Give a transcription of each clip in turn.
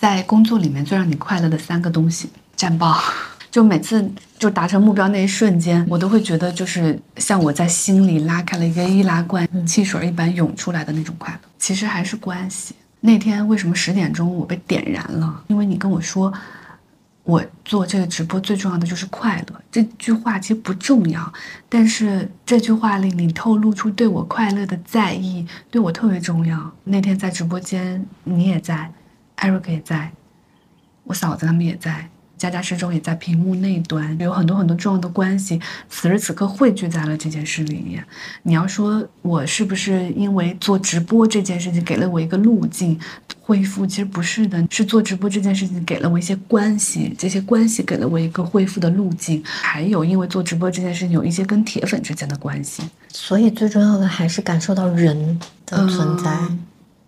在工作里面最让你快乐的三个东西，战报。就每次就达成目标那一瞬间，我都会觉得就是像我在心里拉开了一个易拉罐，汽水一般涌出来的那种快乐。其实还是关系。那天为什么十点钟我被点燃了？因为你跟我说，我做这个直播最重要的就是快乐。这句话其实不重要，但是这句话里你透露出对我快乐的在意，对我特别重要。那天在直播间，你也在，艾瑞克也在，我嫂子他们也在。佳佳始终也在屏幕那端，有很多很多重要的关系，此时此刻汇聚在了这件事里面。你要说我是不是因为做直播这件事情给了我一个路径恢复？其实不是的，是做直播这件事情给了我一些关系，这些关系给了我一个恢复的路径。还有，因为做直播这件事情有一些跟铁粉之间的关系，所以最重要的还是感受到人的存在。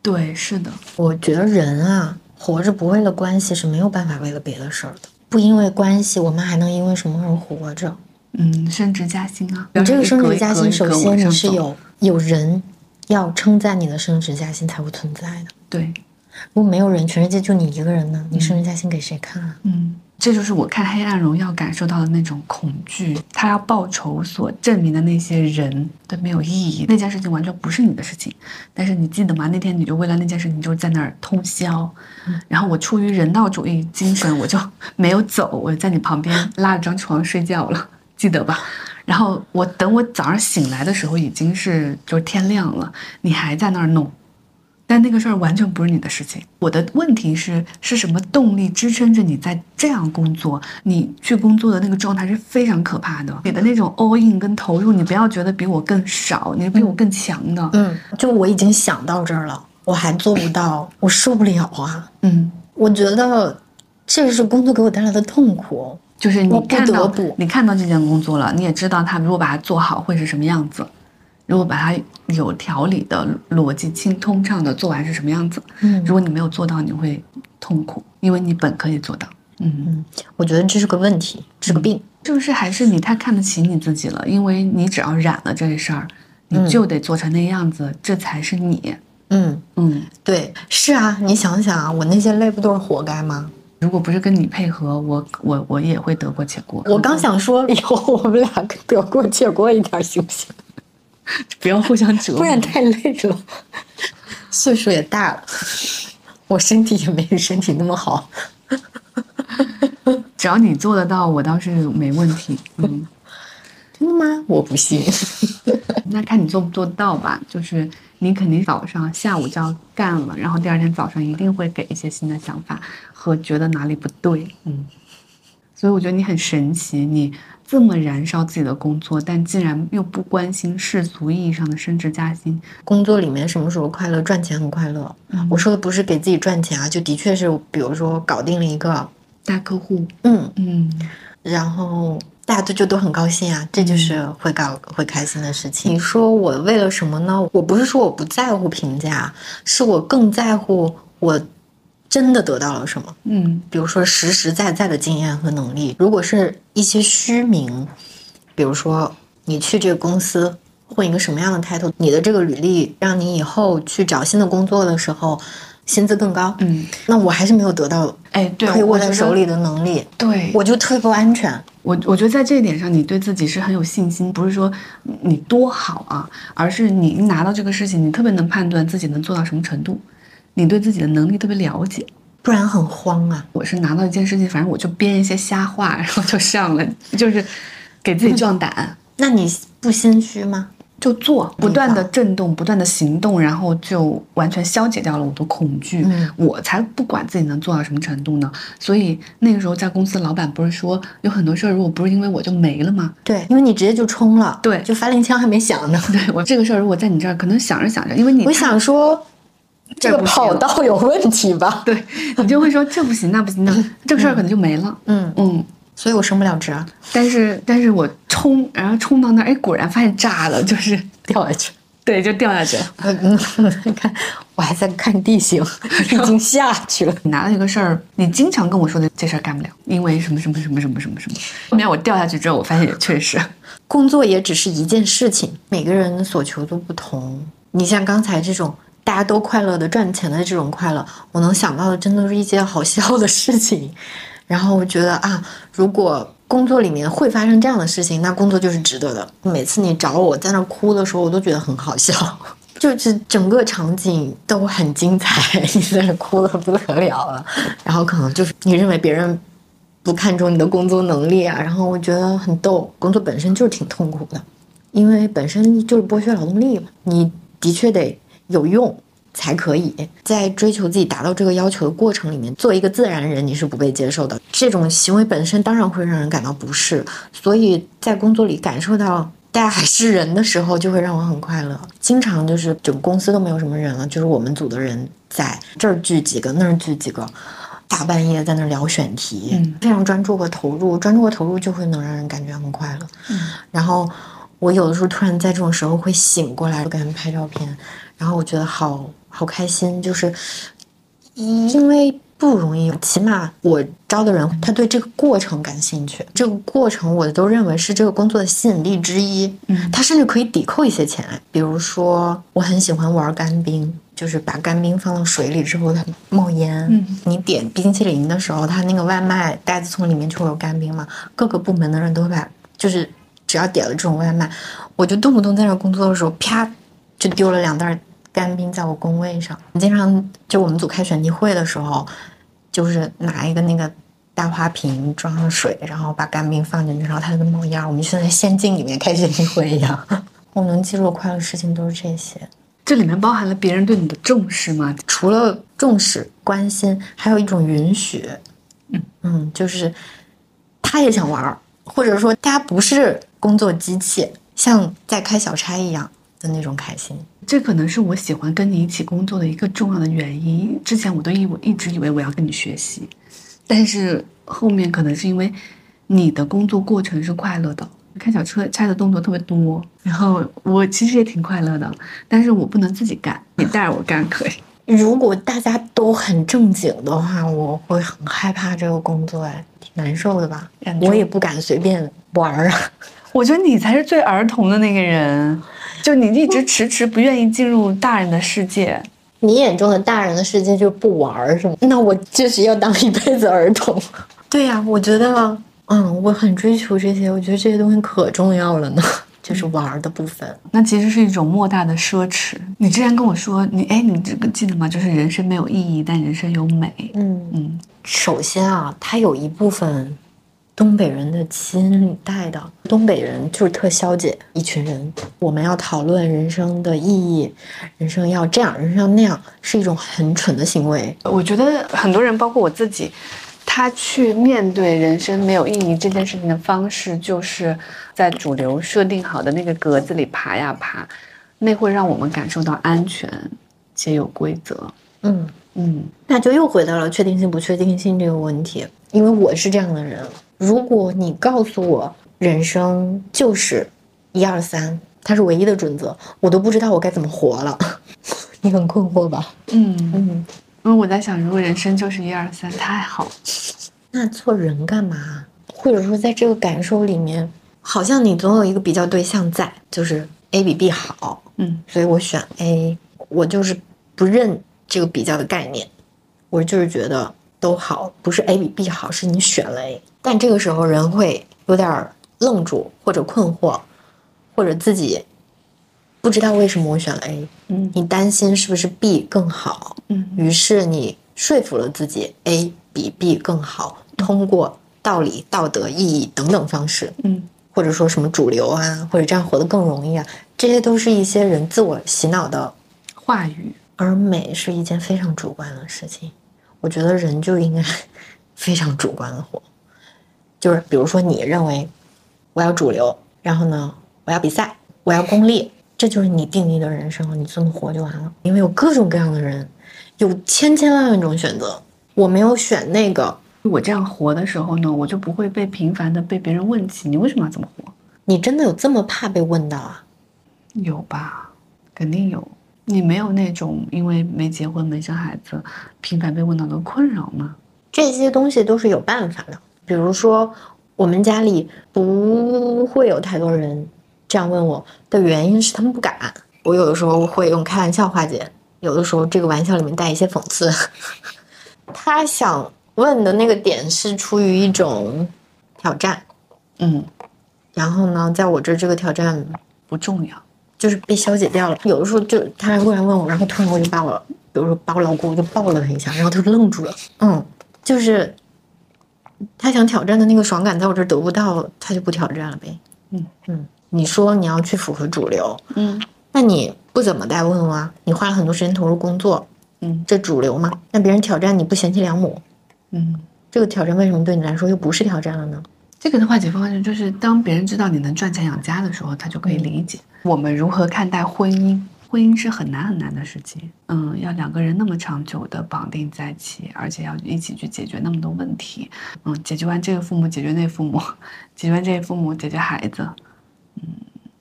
对，是的，我觉得人啊，活着不为了关系是没有办法为了别的事儿的。不因为关系，我们还能因为什么而活着？嗯，升职加薪啊！你这个升职加薪，首先你是有有人要称赞你的升职加薪才会存在的。对，如果没有人，全世界就你一个人呢，你升职加薪给谁看啊？嗯。这就是我看《黑暗荣耀》感受到的那种恐惧。他要报仇所证明的那些人都没有意义，那件事情完全不是你的事情。但是你记得吗？那天你就为了那件事情就在那儿通宵。然后我出于人道主义精神，我就没有走，我在你旁边拉了张床睡觉了，记得吧？然后我等我早上醒来的时候，已经是就是天亮了，你还在那儿弄。但那个事儿完全不是你的事情。我的问题是，是什么动力支撑着你在这样工作？你去工作的那个状态是非常可怕的。你的那种 all in 跟投入，你不要觉得比我更少，你是比我更强的。嗯，就我已经想到这儿了，我还做不到，我受不了啊。嗯，我觉得这是工作给我带来的痛苦，就是你看到不你看到这件工作了，你也知道他如果把它做好会是什么样子。如果把它有条理的、逻辑清通畅的做完是什么样子？嗯，如果你没有做到，你会痛苦，因为你本可以做到。嗯嗯，我觉得这是个问题，是个病，是不是？还是你太看得起你自己了？因为你只要染了这事儿，你就得做成那样子，这才是你。嗯嗯，对，是啊，你想想啊，我那些累不都是活该吗？如果不是跟你配合，我我我也会得过且过。我刚想说，以后我们俩得过且过一点，行不行？不要互相折磨，不然太累了。岁数也大了，我身体也没你身体那么好。只要你做得到，我倒是没问题。嗯，真的吗？我不信。那看你做不做得到吧。就是你肯定早上、下午就要干了，然后第二天早上一定会给一些新的想法和觉得哪里不对。嗯，所以我觉得你很神奇，你。这么燃烧自己的工作，但竟然又不关心世俗意义上的升职加薪。工作里面什么时候快乐？赚钱很快乐。我说的不是给自己赚钱啊，就的确是，比如说搞定了一个大客户，嗯嗯，然后大家都就都很高兴啊，这就是会搞会开心的事情。你说我为了什么呢？我不是说我不在乎评价，是我更在乎我。真的得到了什么？嗯，比如说实实在在的经验和能力。如果是一些虚名，比如说你去这个公司混一个什么样的 title，你的这个履历让你以后去找新的工作的时候薪资更高。嗯，那我还是没有得到，哎，对，可以握在手里的能力。对，我就特别不安全。我我觉得在这一点上，你对自己是很有信心，不是说你多好啊，而是你拿到这个事情，你特别能判断自己能做到什么程度。你对自己的能力特别了解，不然很慌啊！我是拿到一件事情，反正我就编一些瞎话，然后就上了，就是给自己壮胆。那你不心虚吗？就做，不断的震动，不断的行动，然后就完全消解掉了我的恐惧。我才不管自己能做到什么程度呢。所以那个时候在公司，老板不是说有很多事儿，如果不是因为我就没了吗？对，因为你直接就冲了，对，就发令枪还没响呢。对我这个事儿，如果在你这儿，可能想着想着，因为你我想说。这个跑道有问题吧？对你就会说这不行那不行那这个事儿可能就没了。嗯嗯，所以我升不了职。但是但是我冲，然后冲到那儿，哎，果然发现炸了，就是 掉下去。对，就掉下去。嗯，看我还在看地形，已经下去了。你拿了一个事儿，你经常跟我说的这事儿干不了，因为什么什么什么什么什么什么。后面我掉下去之后，我发现也确实，工作也只是一件事情，每个人所求都不同。你像刚才这种。大家都快乐的赚钱的这种快乐，我能想到的真的是一件好笑的事情。然后我觉得啊，如果工作里面会发生这样的事情，那工作就是值得的。每次你找我在那哭的时候，我都觉得很好笑，就是整个场景都很精彩，你在那哭的不得了了。然后可能就是你认为别人不看重你的工作能力啊，然后我觉得很逗。工作本身就是挺痛苦的，因为本身就是剥削劳动力嘛，你的确得有用。才可以在追求自己达到这个要求的过程里面，做一个自然人，你是不被接受的。这种行为本身当然会让人感到不适，所以在工作里感受到大家还是人的时候，就会让我很快乐。经常就是整个公司都没有什么人了，就是我们组的人在这儿聚几个，那儿聚几个，大半夜在那儿聊选题，非常专注和投入，专注和投入就会能让人感觉很快乐。嗯，然后我有的时候突然在这种时候会醒过来，我给他们拍照片，然后我觉得好。好开心，就是因为不容易。起码我招的人，他对这个过程感兴趣，这个过程我都认为是这个工作的吸引力之一。嗯，他甚至可以抵扣一些钱。比如说，我很喜欢玩干冰，就是把干冰放到水里之后，它冒烟。嗯，你点冰淇淋的时候，它那个外卖袋子从里面就会有干冰嘛。各个部门的人都会把，就是只要点了这种外卖，我就动不动在那工作的时候，啪就丢了两袋。干冰在我工位上，经常就我们组开选题会的时候，就是拿一个那个大花瓶装上水，然后把干冰放进去，然后它就冒烟。我们就在仙境里面开选题会一样。我能记住的快乐事情都是这些。这里面包含了别人对你的重视吗？除了重视、关心，还有一种允许。嗯嗯，就是他也想玩儿，或者说大家不是工作机器，像在开小差一样的那种开心。这可能是我喜欢跟你一起工作的一个重要的原因。之前我都以我一直以为我要跟你学习，但是后面可能是因为你的工作过程是快乐的，开小车拆的动作特别多，然后我其实也挺快乐的，但是我不能自己干，你带着我干可以。如果大家都很正经的话，我会很害怕这个工作，哎，挺难受的吧？我也不敢随便玩儿啊。我觉得你才是最儿童的那个人。就你一直迟迟不愿意进入大人的世界，你眼中的大人的世界就不玩儿是吗？那我就是要当一辈子儿童。对呀，我觉得，嗯，我很追求这些，我觉得这些东西可重要了呢，就是玩儿的部分。那其实是一种莫大的奢侈。你之前跟我说，你哎，你这个记得吗？就是人生没有意义，但人生有美。嗯嗯，首先啊，它有一部分。东北人的基因里带的，东北人就是特消解一群人。我们要讨论人生的意义，人生要这样，人生要那样，是一种很蠢的行为。我觉得很多人，包括我自己，他去面对人生没有意义这件事情的方式，就是在主流设定好的那个格子里爬呀爬，那会让我们感受到安全且有规则。嗯嗯，那就又回到了确定性不确定性这个问题，因为我是这样的人。如果你告诉我人生就是一二三，它是唯一的准则，我都不知道我该怎么活了。你很困惑吧？嗯嗯，因为我在想，如果人生就是一二三，太好，那做人干嘛？或者说，在这个感受里面，好像你总有一个比较对象在，就是 A 比 B 好，嗯，所以我选 A，我就是不认这个比较的概念，我就是觉得都好，不是 A 比 B 好，是你选了 A。但这个时候人会有点愣住，或者困惑，或者自己不知道为什么我选了 A。嗯，你担心是不是 B 更好？嗯，于是你说服了自己 A 比 B 更好，通过道理、道德、意义等等方式，嗯，或者说什么主流啊，或者这样活得更容易啊，这些都是一些人自我洗脑的话语。而美是一件非常主观的事情，我觉得人就应该 非常主观的活。就是比如说，你认为我要主流，然后呢，我要比赛，我要功利，这就是你定义的人生，你这么活就完了。因为有各种各样的人，有千千万万种选择。我没有选那个，我这样活的时候呢，我就不会被频繁的被别人问起你为什么要这么活。你真的有这么怕被问到啊？有吧，肯定有。你没有那种因为没结婚没生孩子，频繁被问到的困扰吗？这些东西都是有办法的。比如说，我们家里不会有太多人这样问我的原因是他们不敢。我有的时候会用开玩笑化解，有的时候这个玩笑里面带一些讽刺。他想问的那个点是出于一种挑战，嗯，然后呢，在我这这个挑战不重要。就是被消解掉了。有的时候就他突然问我，然后突然我就把我，比如说把我老公就抱了他一下，然后他就愣住了。嗯，就是他想挑战的那个爽感，在我这儿得不到，他就不挑战了呗。嗯嗯，你说你要去符合主流，嗯那你不怎么带问啊？你花了很多时间投入工作，嗯这主流嘛？那别人挑战你不贤妻良母，嗯，这个挑战为什么对你来说又不是挑战了呢？这个的化解方式就是，当别人知道你能赚钱养家的时候，他就可以理解我们如何看待婚姻。婚姻是很难很难的事情，嗯，要两个人那么长久的绑定在一起，而且要一起去解决那么多问题，嗯，解决完这个父母，解决那父母，解决完这个父母，解决孩子，嗯，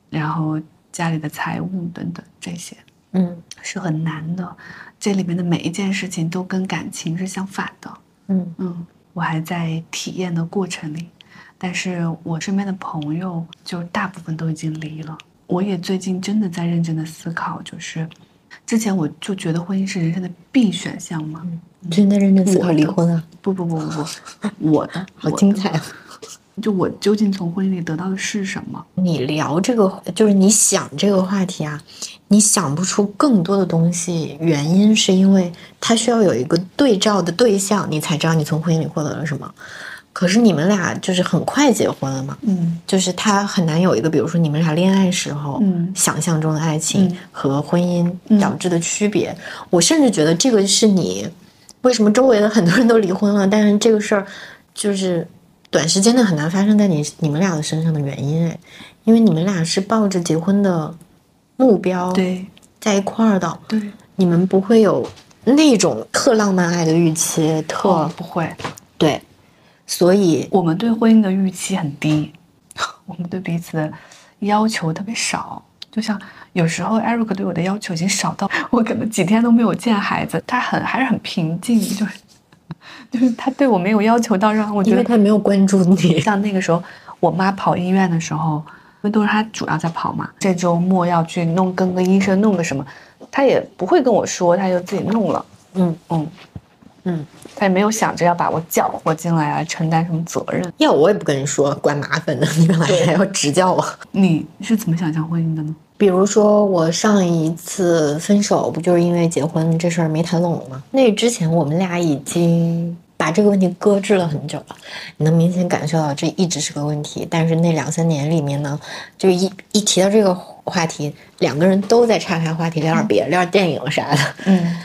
然后家里的财务等等这些，嗯是很难的。这里面的每一件事情都跟感情是相反的，嗯嗯，我还在体验的过程里，但是我身边的朋友就大部分都已经离了。我也最近真的在认真的思考，就是之前我就觉得婚姻是人生的必选项嘛，你最近在认真思考离婚啊？不不不不不，我的 好精彩啊！就我究竟从婚姻里得到的是什么？你聊这个，就是你想这个话题啊，你想不出更多的东西，原因是因为它需要有一个对照的对象，你才知道你从婚姻里获得了什么。可是你们俩就是很快结婚了嘛，嗯。就是他很难有一个，比如说你们俩恋爱时候，嗯。想象中的爱情嗯。和婚姻嗯。导致的区别。我甚至觉得这个是你为什么周围的很多人都离婚了，但是这个事儿就是短时间内很难发生在你你们俩的身上的原因哎，因为你们俩是抱着结婚的目标对。在一块儿的，对，你们不会有那种特浪漫爱的预期，特、哦不会，对，所以我们对婚姻的预期很低，我们对彼此的要求特别少。就像有时候 Eric 对我的要求已经少到我可能几天都没有见孩子，他很还是很平静，就是就是他对我没有要求到让我觉得因为他没有关注你，像那个时候我妈跑医院的时候，因为都是他主要在跑嘛，这周末要去弄跟个医生弄个什么，他也不会跟我说，他就自己弄了。嗯嗯，嗯。他也没有想着要把我搅和进来啊承担什么责任。要我也不跟你说，怪麻烦的，你干嘛还要指教我？你是怎么想象婚姻的呢？比如说，我上一次分手不就是因为结婚这事儿没谈拢吗？那之前我们俩已经把这个问题搁置了很久了，你能明显感受到这一直是个问题。但是那两三年里面呢，就一一提到这个话题，两个人都在岔开话题，聊点别的，聊点电影啥的，嗯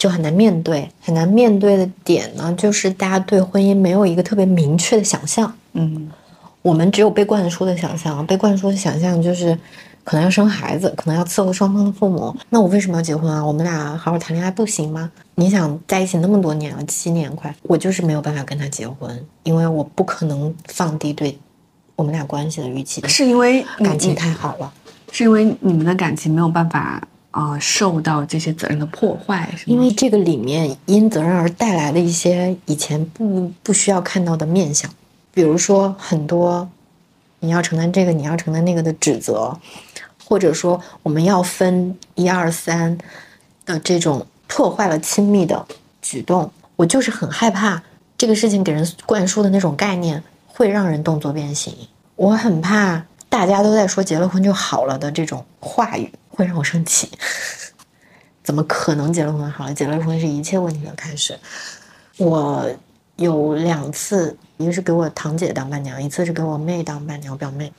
就很难面对。很难面对的点呢，就是大家对婚姻没有一个特别明确的想象。嗯我们只有被灌输的想象，被灌输的想象就是可能要生孩子，可能要伺候双方的父母。那我为什么要结婚啊？我们俩好好谈恋爱不行吗？你想在一起那么多年了，七年快，我就是没有办法跟他结婚，因为我不可能放低对我们俩关系的预期，是因为感情太好了。是因为你们的感情没有办法啊、受到这些责任的破坏，因为这个里面因责任而带来的一些以前不不需要看到的面相，比如说很多你要承担这个，你要承担那个的指责，或者说我们要分一二三的这种破坏了亲密的举动，我就是很害怕这个事情给人灌输的那种概念会让人动作变形，我很怕大家都在说结了婚就好了的这种话语。会让我生气。怎么可能结了婚好了？结了婚是一切问题的开始。我有两次，一个是给我堂姐当伴娘，一次是给我妹当伴娘，我表妹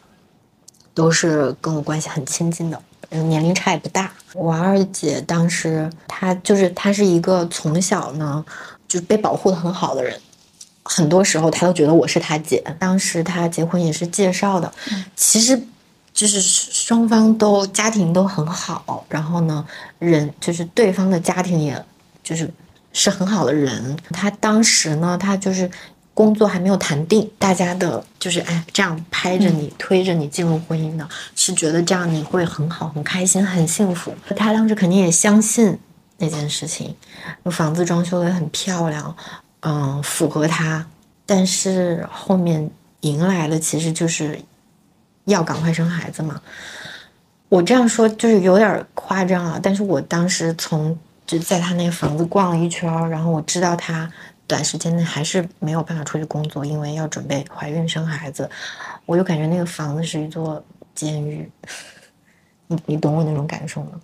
都是跟我关系很亲近的，嗯年龄差也不大。我二姐当时她就是她是一个从小呢就被保护的很好的人，很多时候她都觉得我是她姐。当时她结婚也是介绍的，其实就是双方都家庭都很好，然后呢，人就是对方的家庭也就是是很好的人。他当时呢，他就是工作还没有谈定，大家的就是哎这样拍着你、推着你进入婚姻的，是觉得这样你会很好、很开心、很幸福。他当时肯定也相信那件事情，房子装修的很漂亮，嗯，符合他。但是后面迎来的其实就是要赶快生孩子嘛。我这样说就是有点夸张啊，但是我当时从就在他那个房子逛了一圈，然后我知道他短时间内还是没有办法出去工作，因为要准备怀孕生孩子，我就感觉那个房子是一座监狱。你你懂我那种感受吗？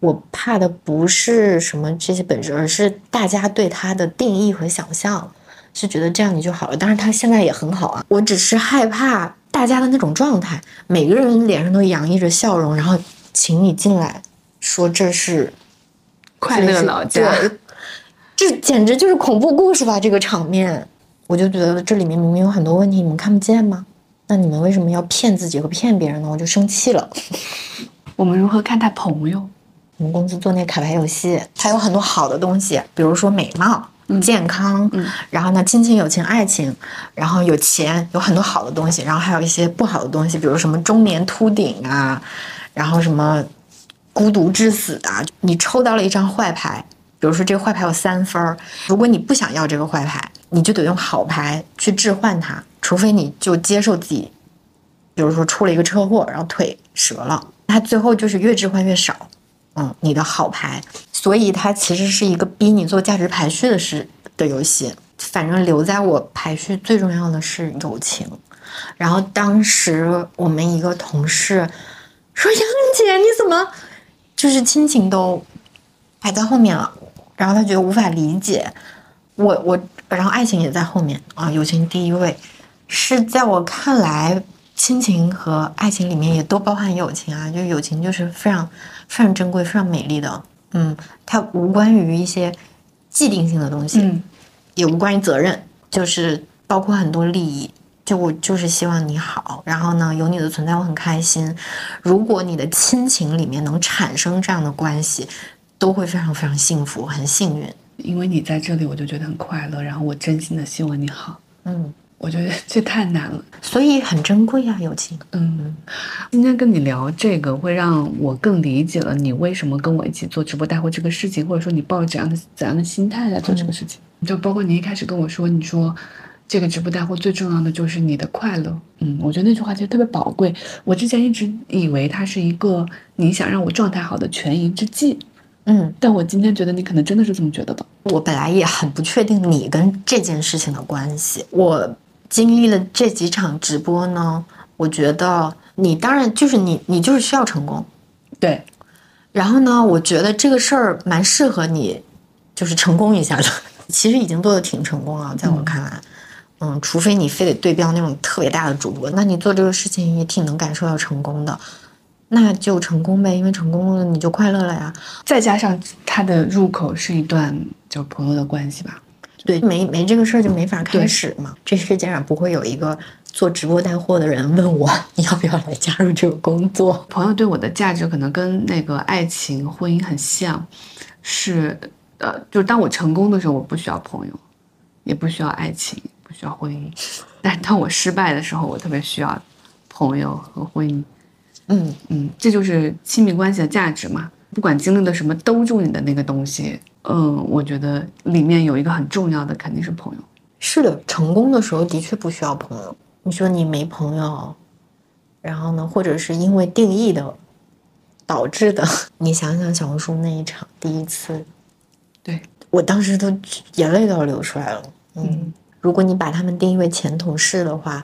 我怕的不是什么这些本质，而是大家对他的定义和想象，是觉得这样你就好了。当然他现在也很好啊，我只是害怕大家的那种状态，每个人脸上都洋溢着笑容，然后请你进来，说这是快乐老家，这简直就是恐怖故事吧？这个场面，我就觉得这里面明明有很多问题，你们看不见吗？那你们为什么要骗自己和骗别人呢？我就生气了。我们如何看待朋友？我们公司做那卡牌游戏，它有很多好的东西，比如说美貌、健康，嗯然后呢，亲情、友情、爱情，然后有钱，有很多好的东西，然后还有一些不好的东西，比如什么中年秃顶啊，然后什么孤独致死啊。你抽到了一张坏牌，比如说这个坏牌有三分儿，如果你不想要这个坏牌，你就得用好牌去置换它，除非你就接受自己，比如说出了一个车祸，然后腿折了，它最后就是越置换越少。嗯，你的好牌，所以它其实是一个逼你做价值排序的是的游戏。反正留在我排序最重要的是友情。然后当时我们一个同事说：“杨姐，你怎么就是亲情都排在后面了？”然后他觉得无法理解我我，然后爱情也在后面啊，友情第一位，是在我看来。亲情和爱情里面也都包含友情啊，就友情就是非常非常珍贵、非常美丽的。嗯，它无关于一些既定性的东西，也无关于责任，就是包括很多利益。就我就是希望你好，然后呢，有你的存在我很开心。如果你的亲情里面能产生这样的关系，都会非常非常幸福，很幸运。因为你在这里，我就觉得很快乐。然后我真心的希望你好。嗯。我觉得这太难了，所以很珍贵啊，友情。嗯，今天跟你聊这个，会让我更理解了你为什么跟我一起做直播带货这个事情，或者说你抱着怎样的怎样的心态来做这个事情。就包括你一开始跟我说，你说这个直播带货最重要的就是你的快乐。嗯，我觉得那句话其实特别宝贵。我之前一直以为它是一个你想让我状态好的权宜之计。嗯，但我今天觉得你可能真的是这么觉得的。我本来也很不确定你跟这件事情的关系。我。经历了这几场直播呢，我觉得你当然就是你，你就是需要成功，对。然后呢，我觉得这个事儿蛮适合你，就是成功一下的。其实已经做的挺成功了，在我看来，嗯，除非你非得对标那种特别大的主播，那你做这个事情也挺能感受到成功的，那就成功呗，因为成功了你就快乐了呀。再加上它的入口是一段就朋友的关系吧。对，没没这个事儿就没法开始嘛。这世界上不会有一个做直播带货的人问我你要不要来加入这个工作。朋友对我的价值可能跟那个爱情、婚姻很像，是呃，就是当我成功的时候，我不需要朋友，也不需要爱情，不需要婚姻。但是当我失败的时候，我特别需要朋友和婚姻。嗯嗯，这就是亲密关系的价值嘛。不管经历了什么，兜住你的那个东西。嗯，我觉得里面有一个很重要的，肯定是朋友。是的，成功的时候的确不需要朋友。你说你没朋友，然后呢，或者是因为定义的导致的，你想想小红书那一场第一次，对我当时都眼泪都要流出来了。嗯，如果你把他们定义为前同事的话，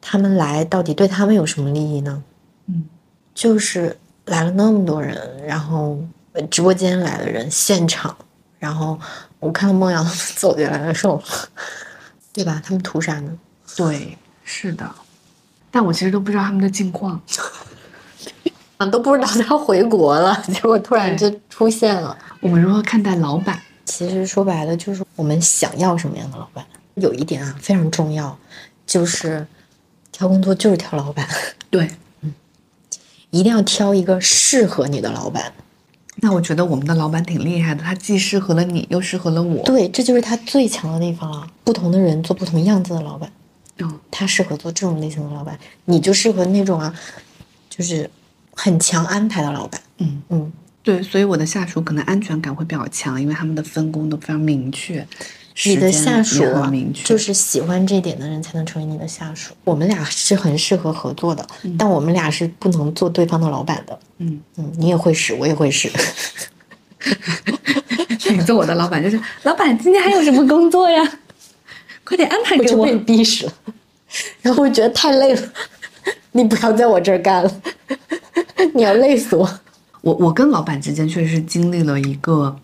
他们来到底对他们有什么利益呢？嗯，就是来了那么多人，然后。直播间来的人，现场，然后我看到孟阳走进来的时候，对吧？他们图啥呢？对，是的，但我其实都不知道他们的近况，啊，都不知道他回国了，结果突然就出现了。我们如何看待老板？其实说白了，就是我们想要什么样的老板。有一点啊，非常重要，就是挑工作就是挑老板。对，嗯，一定要挑一个适合你的老板。那我觉得我们的老板挺厉害的，他既适合了你，又适合了我。对，这就是他最强的地方了。不同的人做不同样子的老板，嗯，他适合做这种类型的老板，你就适合那种啊，就是很强安排的老板。嗯嗯，对，所以我的下属可能安全感会比较强，因为他们的分工都非常明确。你的下属就是喜欢这点的人才能成为你的下属。我们俩是很适合合作的，但我们俩是不能做对方的老板的。嗯，嗯，你也会使，我也会使。你做我的老板就是老板，今天还有什么工作呀？快点安排给我我就被。逼死了，然后我觉得太累了，你不要在我这儿干了，你要累死我。我我跟老板之间确实是经历了一个，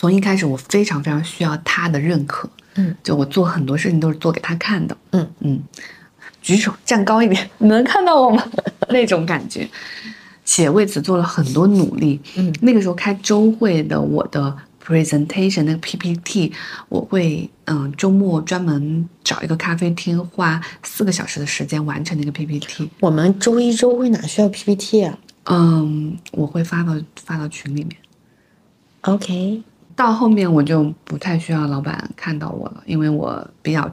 从一开始我非常非常需要他的认可，嗯，就我做很多事情都是做给他看的，嗯嗯，举手站高一点，你能看到我吗？那种感觉，且为此做了很多努力。嗯那个时候开周会的我的 presentation 那个 PPT，我会嗯周末专门找一个咖啡厅，花四个小时的时间完成那个 PPT。我们周一周会哪需要 PPT 啊嗯，我会发到发到群里面。？OK，到后面我就不太需要老板看到我了，因为我比较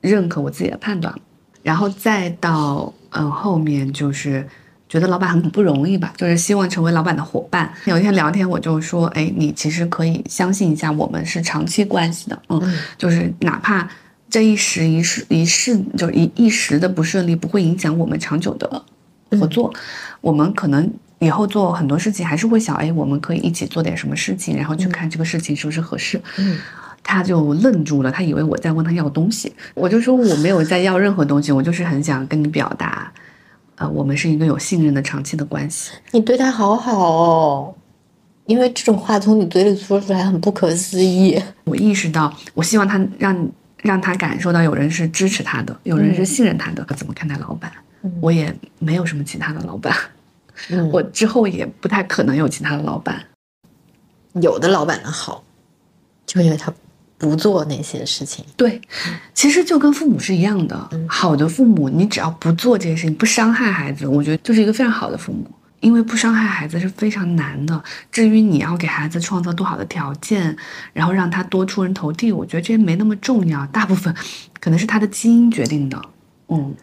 认可我自己的判断。然后再到嗯后面就是觉得老板很不容易吧，就是希望成为老板的伙伴。有一天聊天我就说，哎，你其实可以相信一下，我们是长期关系的，嗯，嗯就是哪怕这一时一事一事就一一时的不顺利，不会影响我们长久的合作。我们可能以后做很多事情还是会想，哎，我们可以一起做点什么事情，然后去看这个事情是不是合适。嗯他就愣住了，他以为我在问他要东西，我就说我没有在要任何东西，我就是很想跟你表达，呃，我们是一个有信任的长期的关系。你对他好好哦，因为这种话从你嘴里说出来很不可思议。我意识到，我希望他让让他感受到有人是支持他的，有人是信任他的。怎么看待老板？我也没有什么其他的老板，嗯，我之后也不太可能有其他的老板。有的老板的好，就因为他不做那些事情。对，其实就跟父母是一样的。好的父母，你只要不做这些事情，不伤害孩子，我觉得就是一个非常好的父母。因为不伤害孩子是非常难的。至于你要给孩子创造多好的条件，然后让他多出人头地，我觉得这些没那么重要。大部分可能是他的基因决定的。嗯，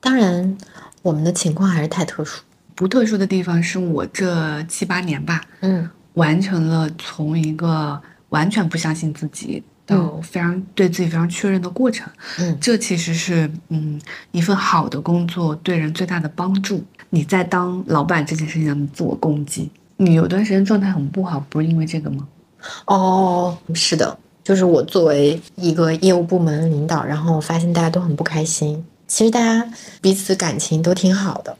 当然，我们的情况还是太特殊。不特殊的地方是我这七八年吧，嗯完成了从一个完全不相信自己到非常对自己非常确认的过程。嗯这其实是嗯一份好的工作对人最大的帮助。你在当老板这件事情上的自我攻击，你有段时间状态很不好，不是因为这个吗？哦，是的，就是我作为一个业务部门领导，然后发现大家都很不开心。其实大家彼此感情都挺好的，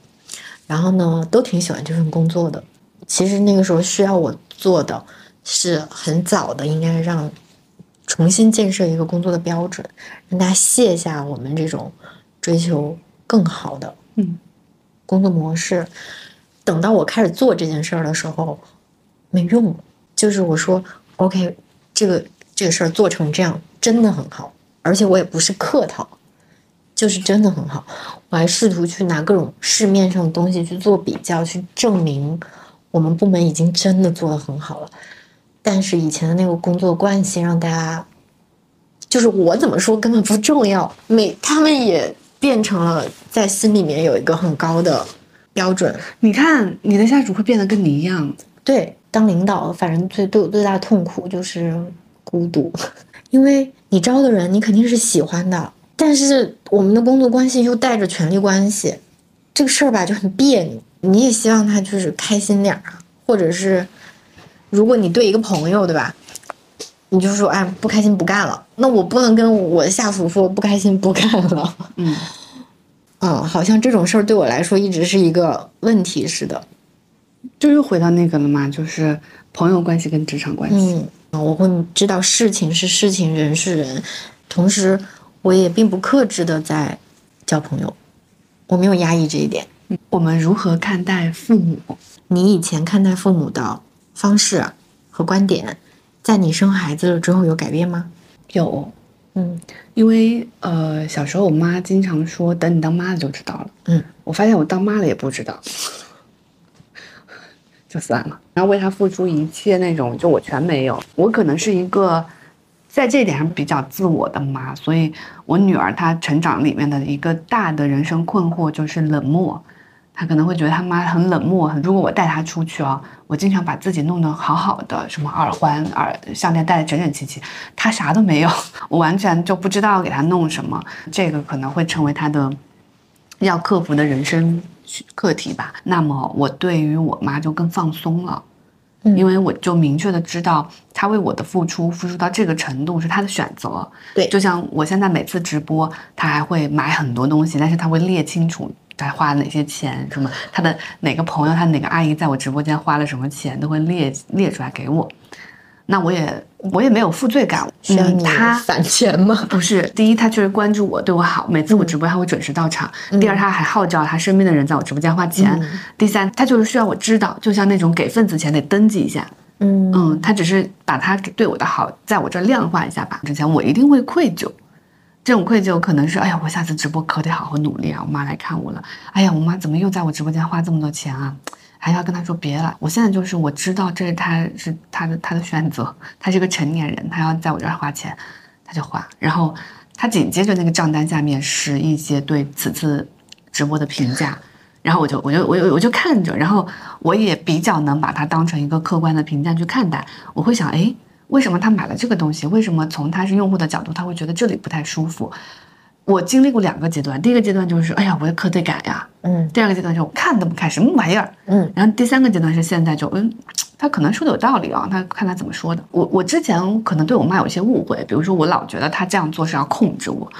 然后呢，都挺喜欢这份工作的。其实那个时候需要我做的是很早的，应该让重新建设一个工作的标准，让大家卸下我们这种追求更好的嗯工作模式。等到我开始做这件事儿的时候，没用了。就是我说，OK，这个这个事儿做成这样真的很好，而且我也不是客套，就是真的很好。我还试图去拿各种市面上的东西去做比较，去证明我们部门已经真的做得很好了。但是以前的那个工作惯性让大家，就是我怎么说根本不重要，每他们也变成了在心里面有一个很高的标准。你看你的下属会变得跟你一样，对，当领导，反正最对我最大的痛苦就是孤独，因为你招的人你肯定是喜欢的，但是我们的工作关系又带着权力关系，这个事儿吧就很别扭。你也希望他就是开心点儿啊，或者是如果你对一个朋友，对吧？你就说哎不开心不干了，那我不能跟我的下属说不开心不干了。嗯，嗯，好像这种事儿对我来说一直是一个问题似的。就又回到那个了嘛，就是朋友关系跟职场关系。嗯，我会知道事情是事情，人是人，同时我也并不克制的在交朋友，我没有压抑这一点。我们如何看待父母？你以前看待父母的方式和观点，在你生孩子了之后有改变吗？有，嗯因为呃，小时候我妈经常说，等你当妈了就知道了。嗯，我发现我当妈了也不知道，就算了。然后为他付出一切那种，就我全没有。我可能是一个在这一点上比较自我的妈，所以我女儿她成长里面的一个大的人生困惑就是冷漠。她可能会觉得他妈很冷漠。如果我带她出去啊，我经常把自己弄得好好的，什么耳环、耳项链戴得整整齐齐，她啥都没有，我完全就不知道给她弄什么。这个可能会成为她的要克服的人生课题吧。那么我对于我妈就更放松了。因为我就明确的知道，他为我的付出付出到这个程度是他的选择。对，就像我现在每次直播，他还会买很多东西，但是他会列清楚他花了哪些钱，什么他的哪个朋友，他哪个阿姨在我直播间花了什么钱，都会列列出来给我。那我也我也没有负罪感，需要你返钱吗？不是，第一他确实关注我，对我好，每次我直播他会准时到场。第二他还号召他身边的人在我直播间花钱。第三他就是需要我知道，就像那种给份子钱得登记一下。嗯嗯，他只是把他对我的好在我这量化一下吧。之前我一定会愧疚，这种愧疚可能是哎呀，我下次直播可得好好努力啊！我妈来看我了，哎呀，我妈怎么又在我直播间花这么多钱啊？还要跟他说别了，我现在就是我知道这是他是他的他的选择，他是个成年人，他要在我这儿花钱，他就花。然后他紧接着那个账单下面是一些对此次直播的评价，然后我就我就我就我就看着，然后我也比较能把它当成一个客观的评价去看待。我会想，哎，为什么他买了这个东西？为什么从他是用户的角度，他会觉得这里不太舒服？我经历过两个阶段，第一个阶段就是，哎呀，我也可得改呀，嗯。第二个阶段是我看都不看，什么玩意儿，嗯。然后第三个阶段是现在就，嗯，他可能说的有道理啊，他看他怎么说的。我我之前可能对我妈有一些误会，比如说我老觉得他这样做是要控制我，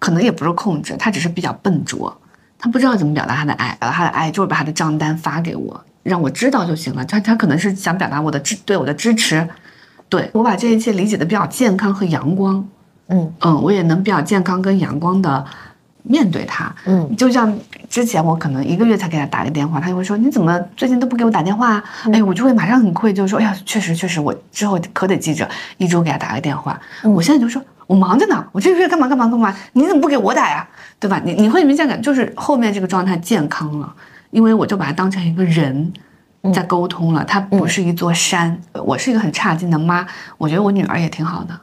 可能也不是控制，他只是比较笨拙，他不知道怎么表达他的爱，表达他的爱就是把他的账单发给我，让我知道就行了。他他可能是想表达我的支对我的支持，对我把这一切理解的比较健康和阳光。嗯嗯，我也能比较健康跟阳光的面对他。嗯，就像之前我可能一个月才给他打个电话，他就会说你怎么最近都不给我打电话？哎，我就会马上很愧疚，说哎呀，确实确实，我之后可得记着一周给他打个电话。我现在就说我忙着呢，我这个月干嘛干嘛干嘛，你怎么不给我打呀？对吧？你你会明显感就是后面这个状态健康了，因为我就把他当成一个人在沟通了，他不是一座山。我是一个很差劲的妈，我觉得我女儿也挺好的。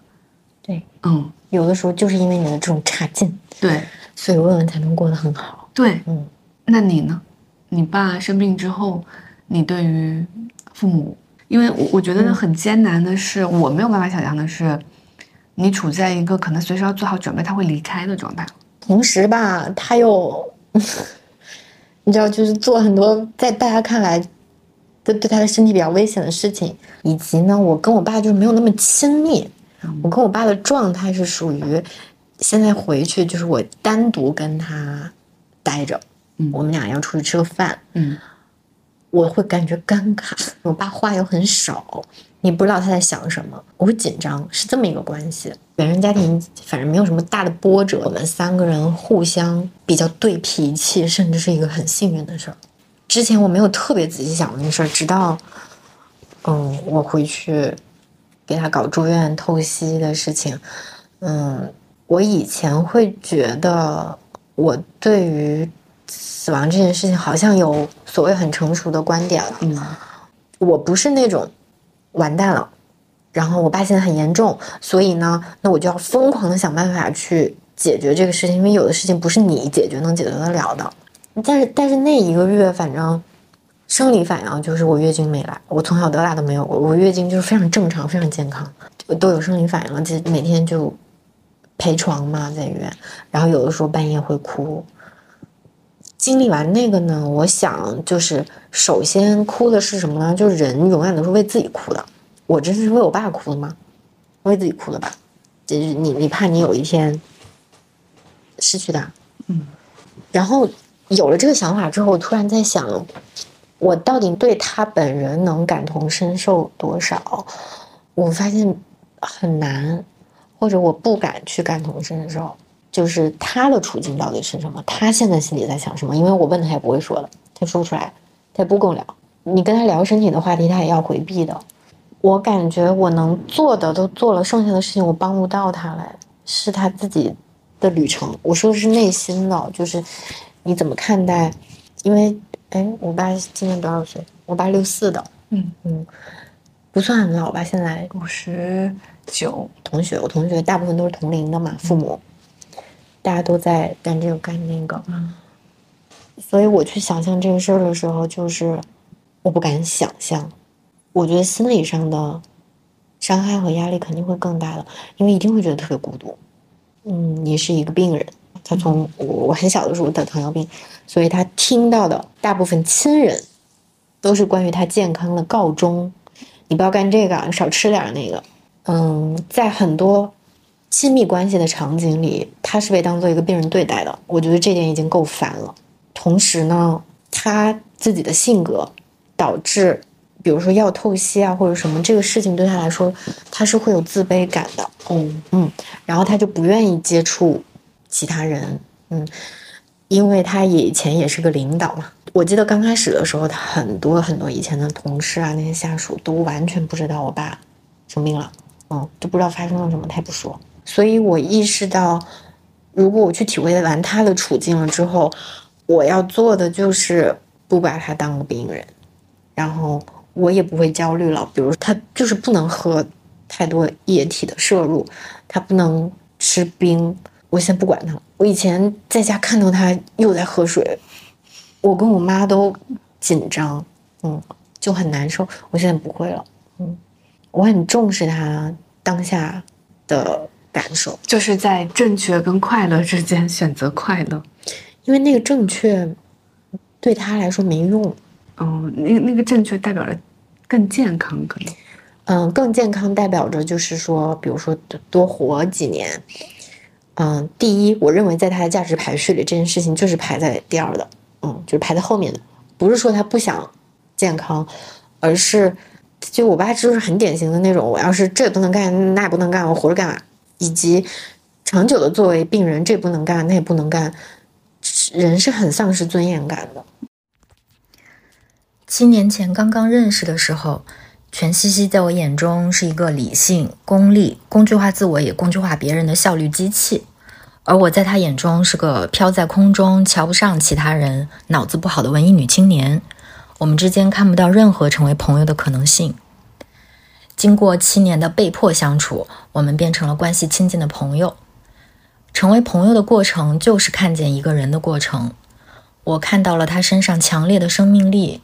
对，嗯。有的时候就是因为你的这种差劲，对，所以问问才能过得很好。对，嗯，那你呢？你爸生病之后，你对于父母，因为我我觉得很艰难的是，我没有办法想象的是，你处在一个可能随时要做好准备他会离开的状态。同时吧，他又，你知道，就是做很多在大家看来，对对他的身体比较危险的事情，以及呢，我跟我爸就是没有那么亲密。我跟我爸的状态是属于，现在回去就是我单独跟他待着，嗯，我们俩要出去吃个饭，嗯，我会感觉尴尬。我爸话又很少，你不知道他在想什么，我会紧张，是这么一个关系。原生家庭反正没有什么大的波折，我们三个人互相比较对脾气，甚至是一个很幸运的事儿。之前我没有特别仔细想过那事儿，直到，嗯，我回去。给他搞住院透析的事情，嗯，我以前会觉得我对于死亡这件事情好像有所谓很成熟的观点了，嗯，我不是那种完蛋了，然后我爸现在很严重，所以呢，那我就要疯狂的想办法去解决这个事情，因为有的事情不是你解决能解决得了的，但是但是那一个月反正。生理反应就是我月经没来，我从小到大都没有过，我月经就是非常正常，非常健康，都有生理反应了，就每天就陪床嘛，在医院，然后有的时候半夜会哭。经历完那个呢，我想就是首先哭的是什么呢？就是人永远都是为自己哭的，我这是为我爸哭的吗？为自己哭的吧？就是你你怕你有一天失去他，嗯，然后有了这个想法之后，突然在想。我到底对他本人能感同身受多少？我发现很难，或者我不敢去感同身受。就是他的处境到底是什么？他现在心里在想什么？因为我问他也不会说的，他说不出来，他也不跟我聊。你跟他聊身体的话题，他也要回避的。我感觉我能做的都做了，剩下的事情我帮不到他了，是他自己的旅程。我说的是内心的，就是你怎么看待？因为。哎，我爸今年多少岁？我爸六四的，嗯嗯，不算很老吧？现在五十九。同学，我同学大部分都是同龄的嘛，父母，大家都在干这个干那个。所以我去想象这个事儿的时候，就是我不敢想象。我觉得心理上的伤害和压力肯定会更大的，因为一定会觉得特别孤独。嗯，你是一个病人，他从我我很小的时候得糖尿病，所以他听到的大部分亲人都是关于他健康的告终。你不要干这个，少吃点那个。嗯，在很多亲密关系的场景里，他是被当做一个病人对待的。我觉得这点已经够烦了。同时呢，他自己的性格导致，比如说要透析啊或者什么，这个事情对他来说，他是会有自卑感的。嗯嗯，然后他就不愿意接触其他人。嗯，因为他以前也是个领导嘛。我记得刚开始的时候，他很多很多以前的同事啊，那些下属都完全不知道我爸生病了。嗯，都不知道发生了什么，他也不说。所以我意识到，如果我去体会完他的处境了之后，我要做的就是不把他当个病人，然后我也不会焦虑了。比如他就是不能喝太多液体的摄入，他不能吃冰，我先不管他。我以前在家看到他又在喝水，我跟我妈都紧张，嗯，就很难受。我现在不会了，嗯。我很重视他当下的感受，就是在正确跟快乐之间选择快乐，因为那个正确对他来说没用。哦，那那个正确代表着更健康，可能。嗯，更健康代表着就是说，比如说多活几年。嗯，第一，我认为在他的价值排序里，这件事情就是排在第二的。嗯，就是排在后面的，不是说他不想健康，而是。就我爸就是很典型的那种，我要是这也不能干，那也不能干，我活着干嘛？以及长久的作为病人，这不能干，那也不能干，人是很丧失尊严感的。七年前刚刚认识的时候，全西西在我眼中是一个理性、功利、工具化自我也工具化别人的效率机器，而我在他眼中是个飘在空中、瞧不上其他人、脑子不好的文艺女青年。我们之间看不到任何成为朋友的可能性。经过七年的被迫相处，我们变成了关系亲近的朋友。成为朋友的过程，就是看见一个人的过程。我看到了他身上强烈的生命力，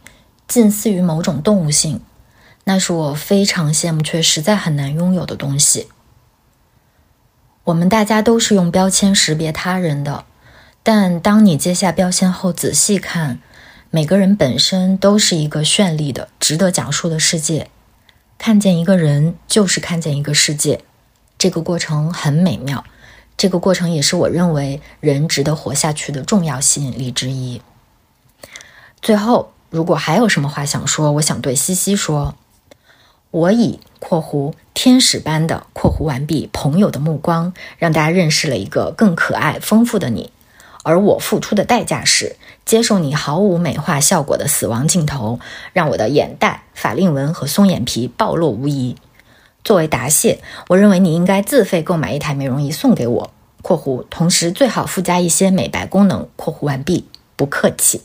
近似于某种动物性，那是我非常羡慕却实在很难拥有的东西。我们大家都是用标签识别他人的，但当你揭下标签后，仔细看。每个人本身都是一个绚丽的、值得讲述的世界。看见一个人，就是看见一个世界。这个过程很美妙，这个过程也是我认为人值得活下去的重要吸引力之一。最后，如果还有什么话想说，我想对西西说：我以（括弧天使般的）（括弧完毕）朋友的目光，让大家认识了一个更可爱、丰富的你。而我付出的代价是接受你毫无美化效果的死亡镜头，让我的眼袋、法令纹和松眼皮暴露无遗。作为答谢，我认为你应该自费购买一台美容仪送给我（括弧同时最好附加一些美白功能）（括弧完毕）。不客气。